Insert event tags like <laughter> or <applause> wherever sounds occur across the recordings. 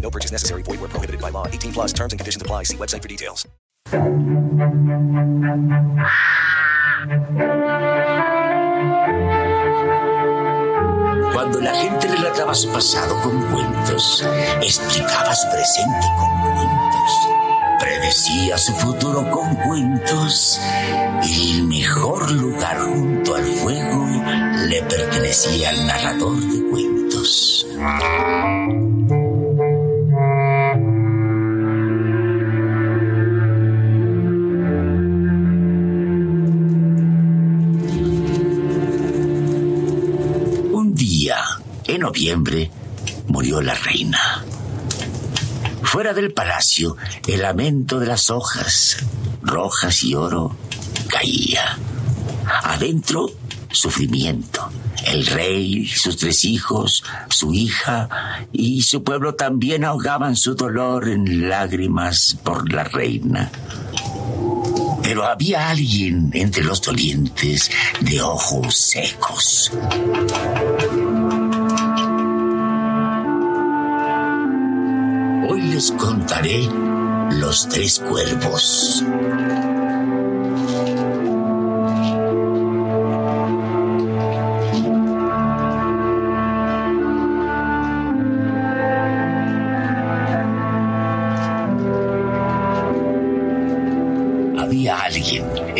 No purchase necessary. Void where prohibited by law. 18 plus terms and conditions apply. See website for details. Cuando la gente relataba su pasado con cuentos, explicaba su presente con cuentos, predecía su futuro con cuentos, el mejor lugar junto al fuego le pertenecía al narrador de cuentos. Noviembre, murió la reina. Fuera del palacio, el lamento de las hojas, rojas y oro, caía. Adentro, sufrimiento. El rey, sus tres hijos, su hija y su pueblo también ahogaban su dolor en lágrimas por la reina. Pero había alguien entre los dolientes de ojos secos. Les contaré los tres cuervos.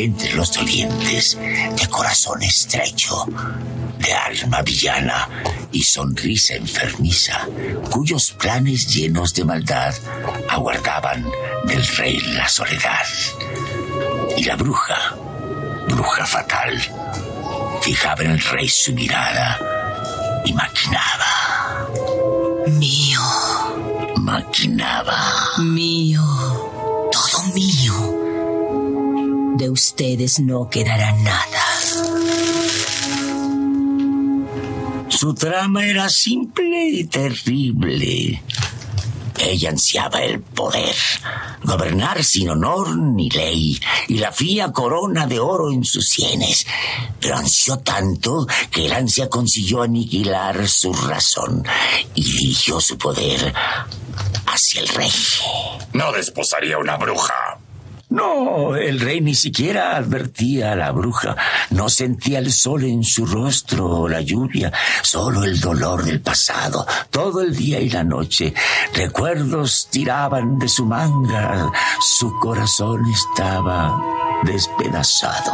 Entre los dolientes de corazón estrecho, de alma villana y sonrisa enfermiza, cuyos planes llenos de maldad aguardaban del rey la soledad. Y la bruja, bruja fatal, fijaba en el rey su mirada y maquinaba, Mío, maquinaba. mío, todo mío. De ustedes no quedará nada. Su trama era simple y terrible. Ella ansiaba el poder, gobernar sin honor ni ley, y la fría corona de oro en sus sienes. Pero ansió tanto que el ansia consiguió aniquilar su razón y dirigió su poder hacia el rey. No desposaría una bruja. No, el rey ni siquiera advertía a la bruja. No sentía el sol en su rostro o la lluvia, solo el dolor del pasado. Todo el día y la noche, recuerdos tiraban de su manga. Su corazón estaba despedazado.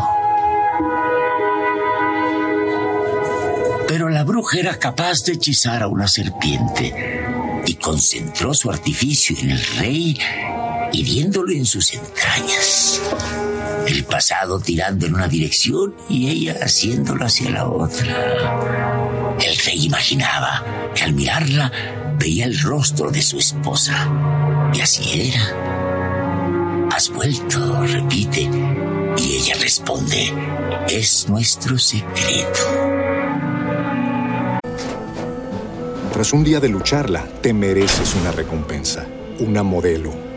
Pero la bruja era capaz de hechizar a una serpiente y concentró su artificio en el rey hiriéndolo en sus entrañas. El pasado tirando en una dirección y ella haciéndolo hacia la otra. El rey imaginaba que al mirarla veía el rostro de su esposa. Y así era. Has vuelto, repite. Y ella responde, es nuestro secreto. Tras un día de lucharla, te mereces una recompensa, una modelo,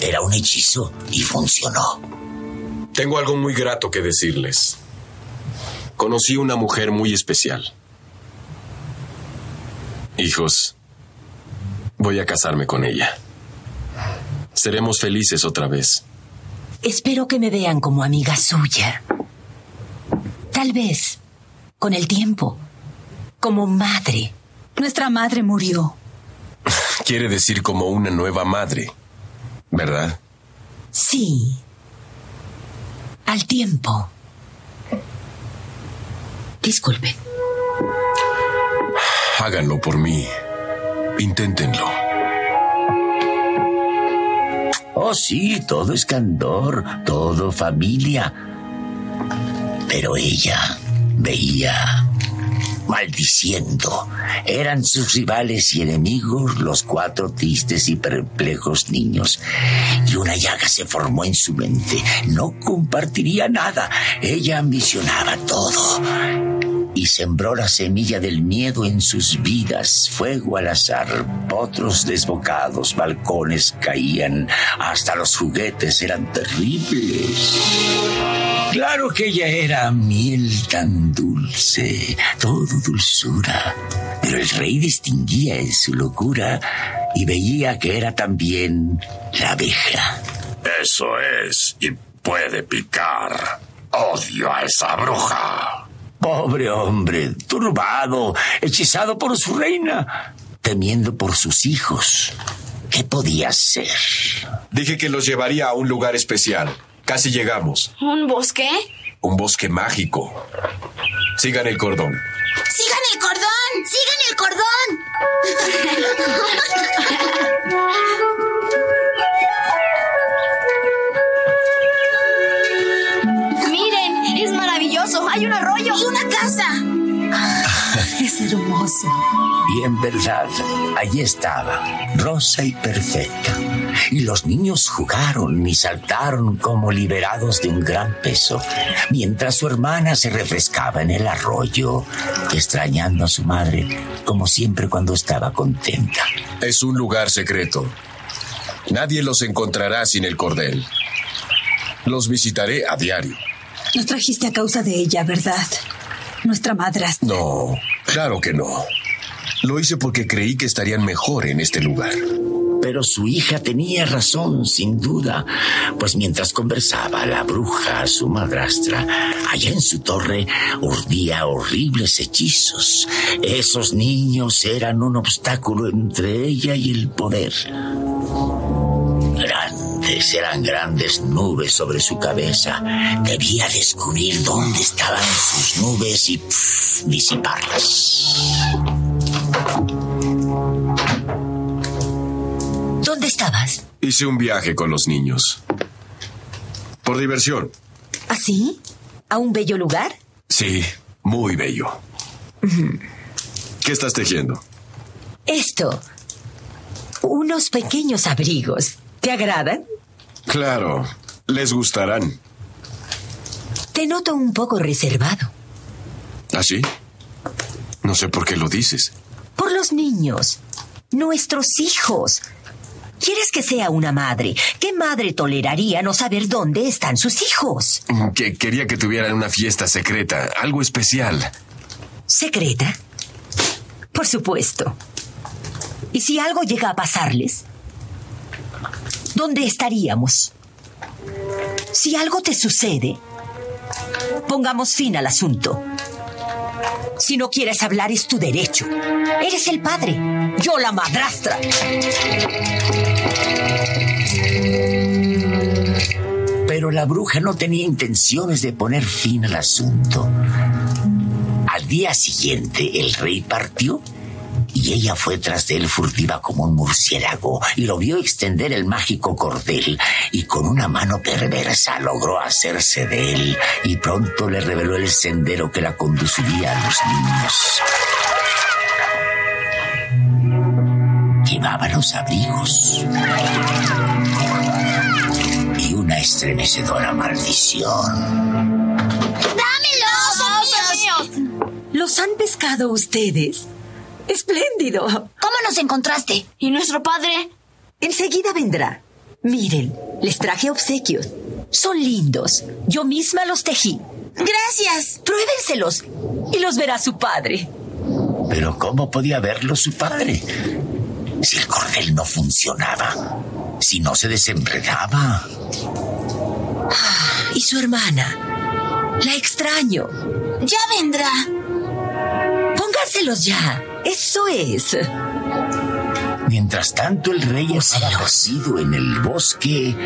Era un hechizo y funcionó. Tengo algo muy grato que decirles. Conocí una mujer muy especial. Hijos, voy a casarme con ella. Seremos felices otra vez. Espero que me vean como amiga suya. Tal vez, con el tiempo, como madre. Nuestra madre murió. <laughs> Quiere decir como una nueva madre, ¿verdad? Sí. Al tiempo. Disculpe. Háganlo por mí. Inténtenlo. Oh, sí, todo es candor, todo familia. Pero ella veía maldiciendo. Eran sus rivales y enemigos los cuatro tristes y perplejos niños. Y una llaga se formó en su mente. No compartiría nada. Ella ambicionaba todo. Y sembró la semilla del miedo en sus vidas. Fuego al azar, potros desbocados, balcones caían. Hasta los juguetes eran terribles. Claro que ella era miel tan dulce, todo dulzura, pero el rey distinguía en su locura y veía que era también la abeja. Eso es, y puede picar. Odio a esa bruja. Pobre hombre, turbado, hechizado por su reina, temiendo por sus hijos. ¿Qué podía hacer? Dije que los llevaría a un lugar especial. Casi llegamos. ¿Un bosque? Un bosque mágico. Sigan el cordón. ¡Sigan el cordón! ¡Sigan el cordón! <laughs> Y en verdad, allí estaba, rosa y perfecta. Y los niños jugaron y saltaron como liberados de un gran peso, mientras su hermana se refrescaba en el arroyo, extrañando a su madre, como siempre cuando estaba contenta. Es un lugar secreto. Nadie los encontrará sin el cordel. Los visitaré a diario. Nos trajiste a causa de ella, ¿verdad? Nuestra madrastra. No, claro que no. Lo hice porque creí que estarían mejor en este lugar. Pero su hija tenía razón, sin duda, pues mientras conversaba la bruja, su madrastra, allá en su torre urdía horribles hechizos. Esos niños eran un obstáculo entre ella y el poder. Grandes, eran grandes nubes sobre su cabeza. Debía descubrir dónde estaban sus nubes y disiparlas. ¿Dónde estabas? Hice un viaje con los niños. Por diversión. ¿Así? ¿A un bello lugar? Sí, muy bello. ¿Qué estás tejiendo? Esto. Unos pequeños abrigos. ¿Te agradan? Claro, les gustarán. Te noto un poco reservado. ¿Así? No sé por qué lo dices. Por los niños. Nuestros hijos. ¿Quieres que sea una madre? ¿Qué madre toleraría no saber dónde están sus hijos? Que quería que tuvieran una fiesta secreta, algo especial. ¿Secreta? Por supuesto. ¿Y si algo llega a pasarles? ¿Dónde estaríamos? Si algo te sucede, pongamos fin al asunto. Si no quieres hablar es tu derecho. Eres el padre, yo la madrastra. Pero la bruja no tenía intenciones de poner fin al asunto. Al día siguiente el rey partió y ella fue tras de él furtiva como un murciélago y lo vio extender el mágico cordel y con una mano perversa logró hacerse de él y pronto le reveló el sendero que la conduciría a los niños. Llevaba los abrigos y una estremecedora maldición. ¡Dámelos! ¿Los han pescado ustedes? ¡Espléndido! ¿Cómo nos encontraste? ¿Y nuestro padre? Enseguida vendrá. Miren, les traje obsequios. Son lindos. Yo misma los tejí. Gracias. Pruébenselos y los verá su padre. Pero ¿cómo podía verlo su padre? Si el cordel no funcionaba, si no se desenredaba. Ah, ¿Y su hermana? La extraño. Ya vendrá. Pónganselos ya. Eso es. Mientras tanto, el rey estaba perdido en el bosque,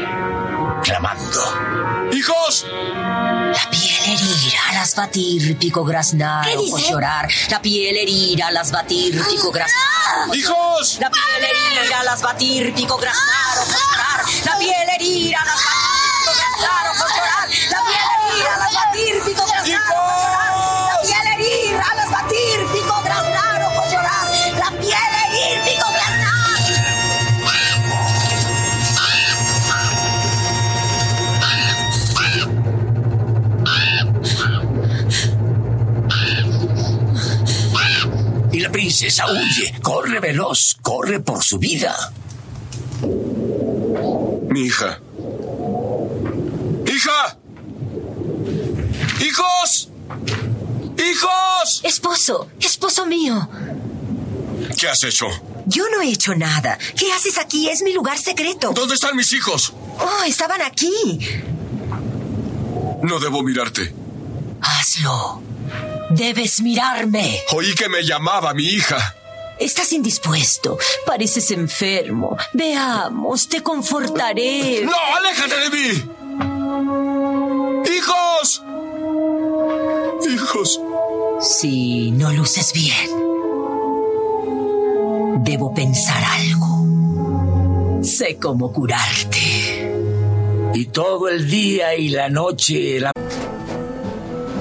clamando. ¡Hijos! La piel herida, las batir, pico graznar, ¿Qué dice? llorar. La piel herida, las batir, pico graznar. ¡Hijos! La piel herida, las batir, pico graznar, ojos llorar. La piel herida, las batir, Y la princesa huye, corre veloz, corre por su vida. Mi hija. ¡Hija! ¡Hijos! ¡Hijos! Esposo, esposo mío. ¿Qué has hecho? Yo no he hecho nada. ¿Qué haces aquí? Es mi lugar secreto. ¿Dónde están mis hijos? Oh, estaban aquí. No debo mirarte. Hazlo. Debes mirarme. Oí que me llamaba mi hija. Estás indispuesto. Pareces enfermo. Veamos, te confortaré. ¡No! ¡Aléjate de mí! ¡Hijos! ¡Hijos! Si no luces bien, debo pensar algo. Sé cómo curarte. Y todo el día y la noche la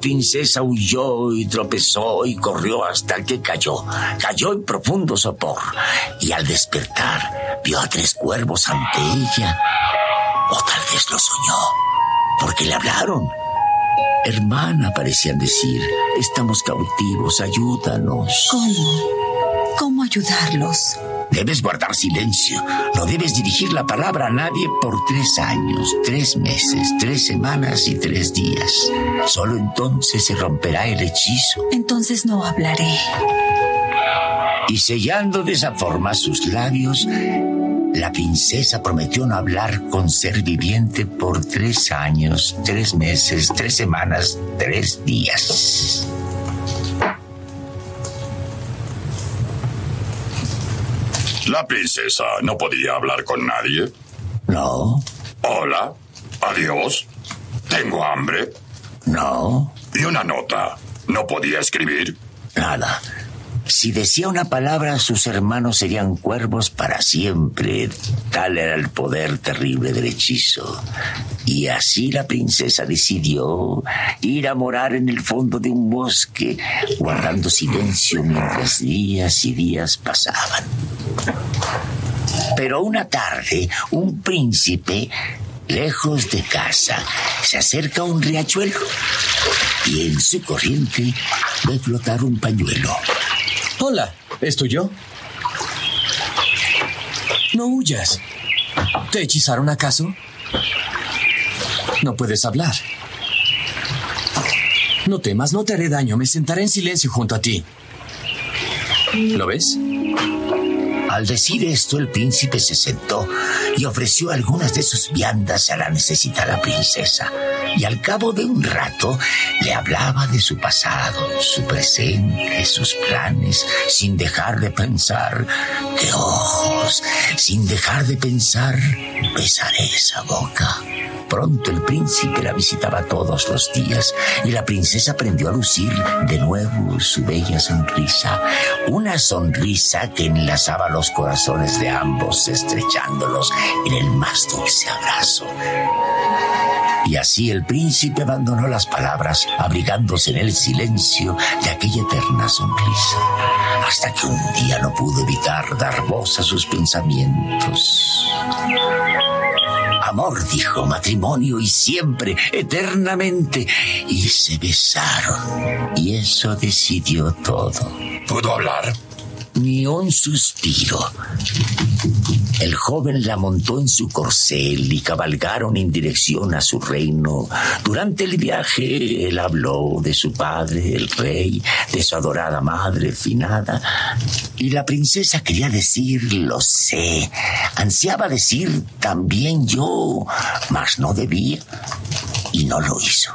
Princesa huyó y tropezó y corrió hasta que cayó. Cayó en profundo sopor. Y al despertar, vio a tres cuervos ante ella. O tal vez lo soñó, porque le hablaron. Hermana, parecían decir, estamos cautivos, ayúdanos. ¿Cómo? ¿Cómo ayudarlos? Debes guardar silencio. No debes dirigir la palabra a nadie por tres años, tres meses, tres semanas y tres días. Solo entonces se romperá el hechizo. Entonces no hablaré. Y sellando de esa forma sus labios, la princesa prometió no hablar con ser viviente por tres años, tres meses, tres semanas, tres días. La princesa no podía hablar con nadie. No, Hola. Adiós. Tengo hambre. no, Y una nota. No podía escribir. nada. Si decía una palabra, sus hermanos serían cuervos para siempre. Tal era el poder terrible del hechizo. Y así la princesa decidió ir a morar en el fondo de un bosque, guardando silencio mientras días y días pasaban. Pero una tarde, un príncipe, lejos de casa, se acerca a un riachuelo y en su corriente ve flotar un pañuelo. Hola, ¿es tuyo? No huyas. ¿Te hechizaron acaso? No puedes hablar. No temas, no te haré daño. Me sentaré en silencio junto a ti. ¿Lo ves? Al decir esto, el príncipe se sentó y ofreció algunas de sus viandas a la necesitada princesa. Y al cabo de un rato le hablaba de su pasado, su presente, sus planes, sin dejar de pensar. ¡Qué ojos! Sin dejar de pensar, besaré esa boca. Pronto el príncipe la visitaba todos los días y la princesa aprendió a lucir de nuevo su bella sonrisa, una sonrisa que enlazaba los corazones de ambos, estrechándolos en el más dulce abrazo. Y así el príncipe abandonó las palabras, abrigándose en el silencio de aquella eterna sonrisa, hasta que un día no pudo evitar dar voz a sus pensamientos. Amor, dijo, matrimonio y siempre, eternamente. Y se besaron. Y eso decidió todo. ¿Pudo hablar? Ni un suspiro. El joven la montó en su corcel y cabalgaron en dirección a su reino. Durante el viaje él habló de su padre, el rey, de su adorada madre finada. Y la princesa quería decir, lo sé. Ansiaba decir también yo, mas no debía. Y no lo hizo.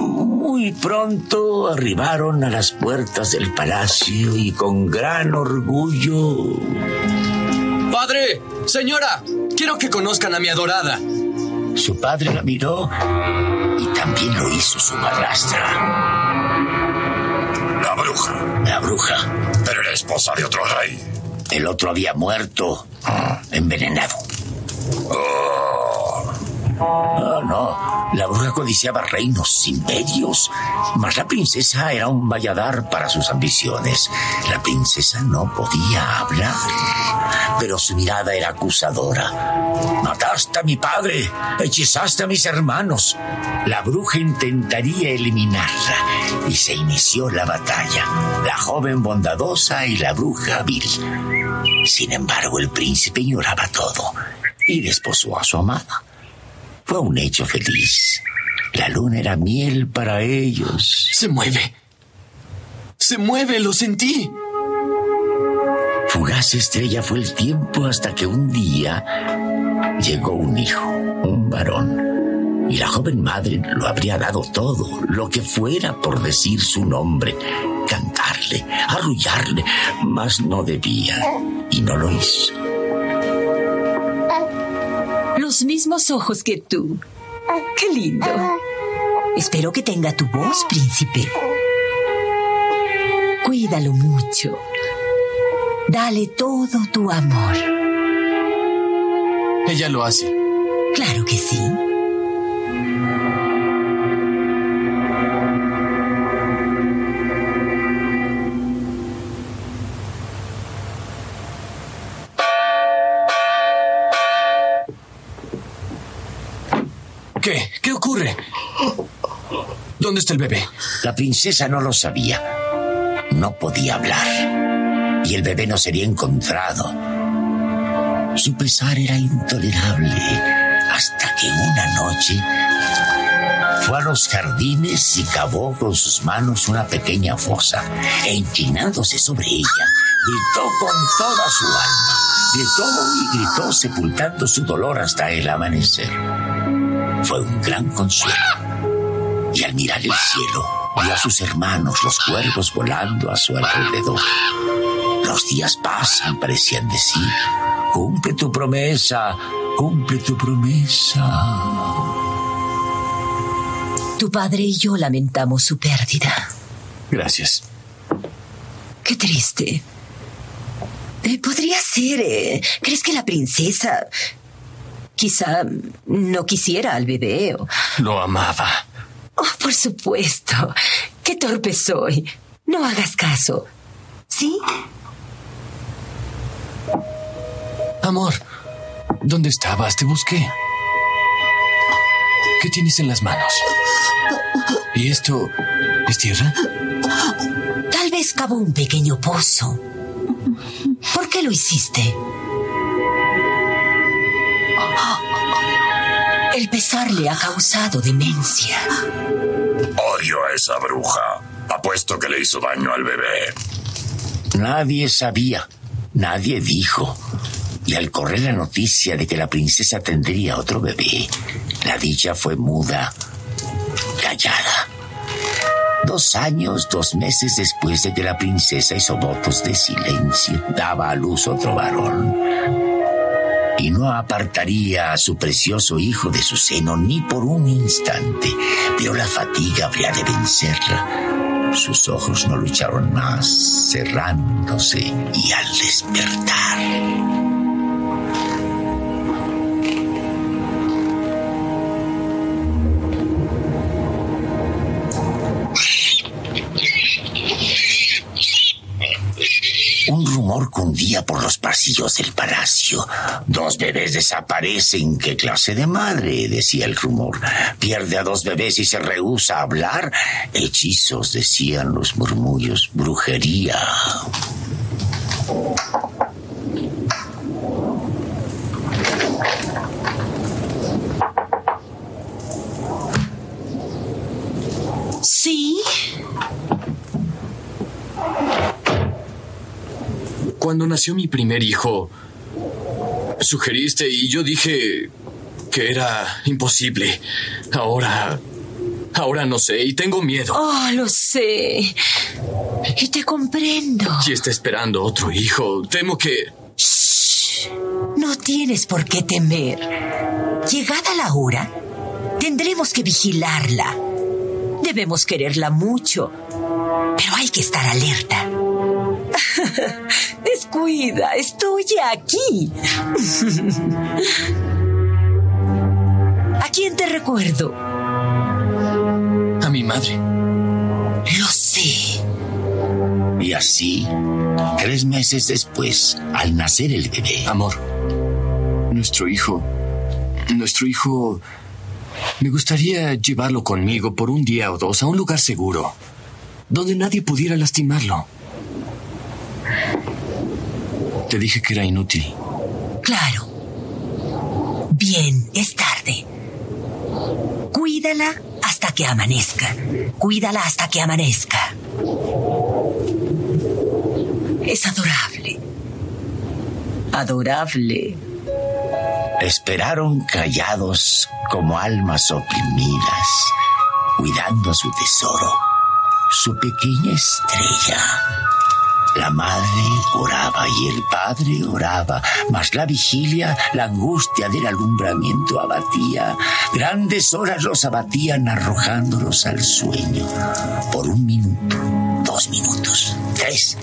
Muy pronto arribaron a las puertas del palacio y con gran orgullo... ¡Padre! ¡Señora! Quiero que conozcan a mi adorada. Su padre la miró y también lo hizo su madrastra. La bruja. La bruja. Pero era esposa de otro rey. El otro había muerto, envenenado. Oh. Oh, no. La bruja codiciaba reinos, imperios. Mas la princesa era un valladar para sus ambiciones. La princesa no podía hablar, pero su mirada era acusadora. Mataste a mi padre, hechizaste a mis hermanos. La bruja intentaría eliminarla y se inició la batalla. La joven bondadosa y la bruja vil. Sin embargo, el príncipe ignoraba todo y desposó a su amada. Fue un hecho feliz. La luna era miel para ellos. Se mueve. Se mueve, lo sentí. Fugaz estrella fue el tiempo hasta que un día llegó un hijo, un varón. Y la joven madre lo habría dado todo, lo que fuera por decir su nombre, cantarle, arrullarle, mas no debía y no lo hizo los mismos ojos que tú. Qué lindo. Espero que tenga tu voz, príncipe. Cuídalo mucho. Dale todo tu amor. Ella lo hace. Claro que sí. ¿Qué? ¿Qué ocurre? ¿Dónde está el bebé? La princesa no lo sabía. No podía hablar. Y el bebé no sería encontrado. Su pesar era intolerable hasta que una noche fue a los jardines y cavó con sus manos una pequeña fosa e inclinándose sobre ella, gritó con toda su alma. Gritó y gritó sepultando su dolor hasta el amanecer fue un gran consuelo. Y al mirar el cielo, vio a sus hermanos, los cuervos, volando a su alrededor. Los días pasan, parecían decir, cumple tu promesa, cumple tu promesa. Tu padre y yo lamentamos su pérdida. Gracias. Qué triste. Eh, podría ser. Eh, ¿Crees que la princesa Quizá no quisiera al bebé o... Lo amaba. Oh, por supuesto. Qué torpe soy. No hagas caso. ¿Sí? Amor, ¿dónde estabas? Te busqué. ¿Qué tienes en las manos? ¿Y esto es tierra? Tal vez cavó un pequeño pozo. ¿Por qué lo hiciste? El pesar le ha causado demencia. Odio a esa bruja. Apuesto que le hizo daño al bebé. Nadie sabía, nadie dijo. Y al correr la noticia de que la princesa tendría otro bebé, la dicha fue muda, callada. Dos años, dos meses después de que la princesa hizo votos de silencio, daba a luz otro varón y no apartaría a su precioso hijo de su seno ni por un instante, pero la fatiga habría de vencerla. Sus ojos no lucharon más, cerrándose y al despertar. Por los pasillos del palacio. Dos bebés desaparecen. ¿Qué clase de madre? decía el rumor. Pierde a dos bebés y se rehúsa a hablar. Hechizos, decían los murmullos. Brujería. Sí. Cuando nació mi primer hijo, sugeriste y yo dije que era imposible. Ahora... Ahora no sé y tengo miedo. Oh, lo sé. Y te comprendo. Y está esperando otro hijo. Temo que... Shh. No tienes por qué temer. Llegada la hora, tendremos que vigilarla. Debemos quererla mucho, pero hay que estar alerta. <laughs> Descuida, estoy aquí. <laughs> ¿A quién te recuerdo? A mi madre. Lo sé. Y así, tres meses después, al nacer el bebé. Amor, nuestro hijo... Nuestro hijo... Me gustaría llevarlo conmigo por un día o dos a un lugar seguro, donde nadie pudiera lastimarlo. Te dije que era inútil. Claro. Bien, es tarde. Cuídala hasta que amanezca. Cuídala hasta que amanezca. Es adorable. Adorable. Esperaron callados como almas oprimidas, cuidando su tesoro, su pequeña estrella. La madre oraba y el padre oraba, mas la vigilia, la angustia del alumbramiento abatía. Grandes horas los abatían arrojándolos al sueño. Por un minuto, dos minutos, tres,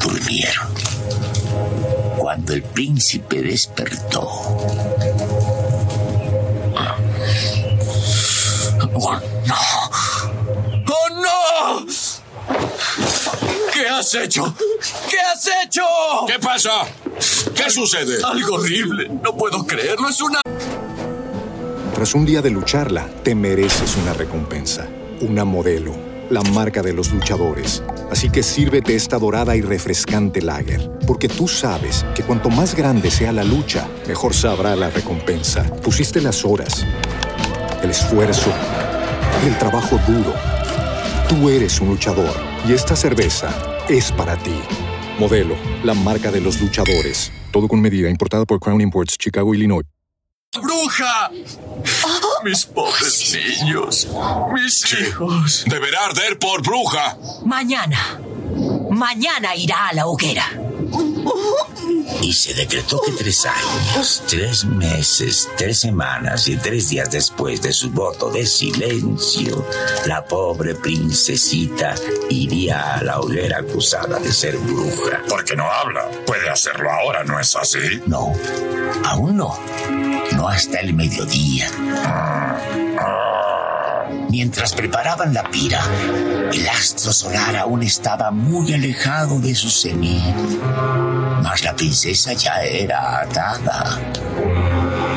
durmieron. Cuando el príncipe despertó, ¡Oh, no! ¡Oh, no! ¿Qué has hecho? ¿Qué has hecho? ¿Qué pasa? ¿Qué sucede? Algo horrible. No puedo creerlo. Es una... Tras un día de lucharla, te mereces una recompensa. Una modelo. La marca de los luchadores. Así que sírvete esta dorada y refrescante lager. Porque tú sabes que cuanto más grande sea la lucha, mejor sabrá la recompensa. Pusiste las horas, el esfuerzo, el trabajo duro. Tú eres un luchador y esta cerveza es para ti. Modelo, la marca de los luchadores. Todo con medida, importada por Crown Imports, Chicago, Illinois. ¡Bruja! Mis pobres niños. Mis hijos. Deberá arder por bruja. Mañana. Mañana irá a la hoguera. Y se decretó que tres años, tres meses, tres semanas y tres días después de su voto de silencio, la pobre princesita iría a la hoguera acusada de ser bruja. Porque no habla. Puede hacerlo ahora, ¿no es así? No, aún no. No hasta el mediodía. Mientras preparaban la pira, el astro solar aún estaba muy alejado de su cenit. Mas la princesa ya era atada.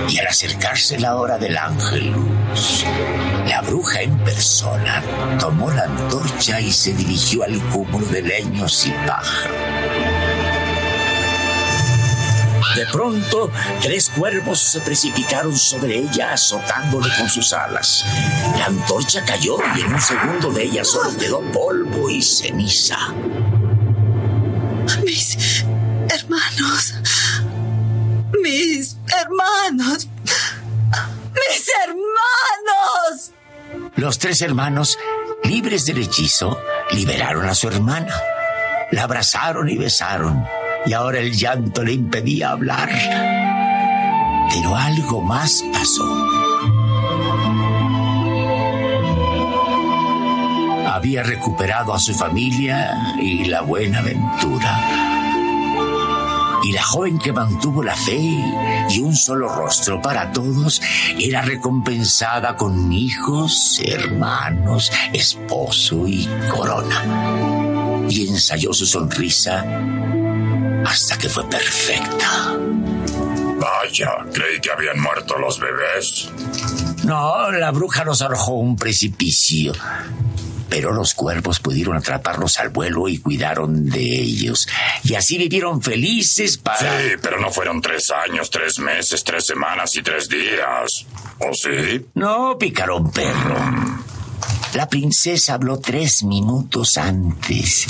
Y al acercarse la hora del ángel luz, la bruja en persona tomó la antorcha y se dirigió al cúmulo de leños y paja. De pronto, tres cuervos se precipitaron sobre ella azotándole con sus alas. La antorcha cayó y en un segundo de ella solo quedó polvo y ceniza. Mis hermanos. Mis hermanos. Mis hermanos. Los tres hermanos, libres del hechizo, liberaron a su hermana. La abrazaron y besaron y ahora el llanto le impedía hablar. Pero algo más pasó. Había recuperado a su familia y la buena ventura. Y la joven que mantuvo la fe y un solo rostro para todos era recompensada con hijos, hermanos, esposo y corona. y ensayó su sonrisa hasta que fue perfecta. Vaya, creí que habían muerto los bebés. No, la bruja los arrojó a un precipicio. Pero los cuervos pudieron atraparlos al vuelo y cuidaron de ellos. Y así vivieron felices para... Sí, pero no fueron tres años, tres meses, tres semanas y tres días. ¿O sí? No, picarón perro. La princesa habló tres minutos antes.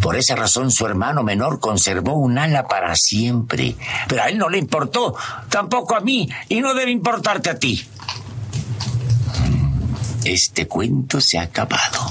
Por esa razón su hermano menor conservó un ala para siempre. Pero a él no le importó, tampoco a mí, y no debe importarte a ti. Este cuento se ha acabado.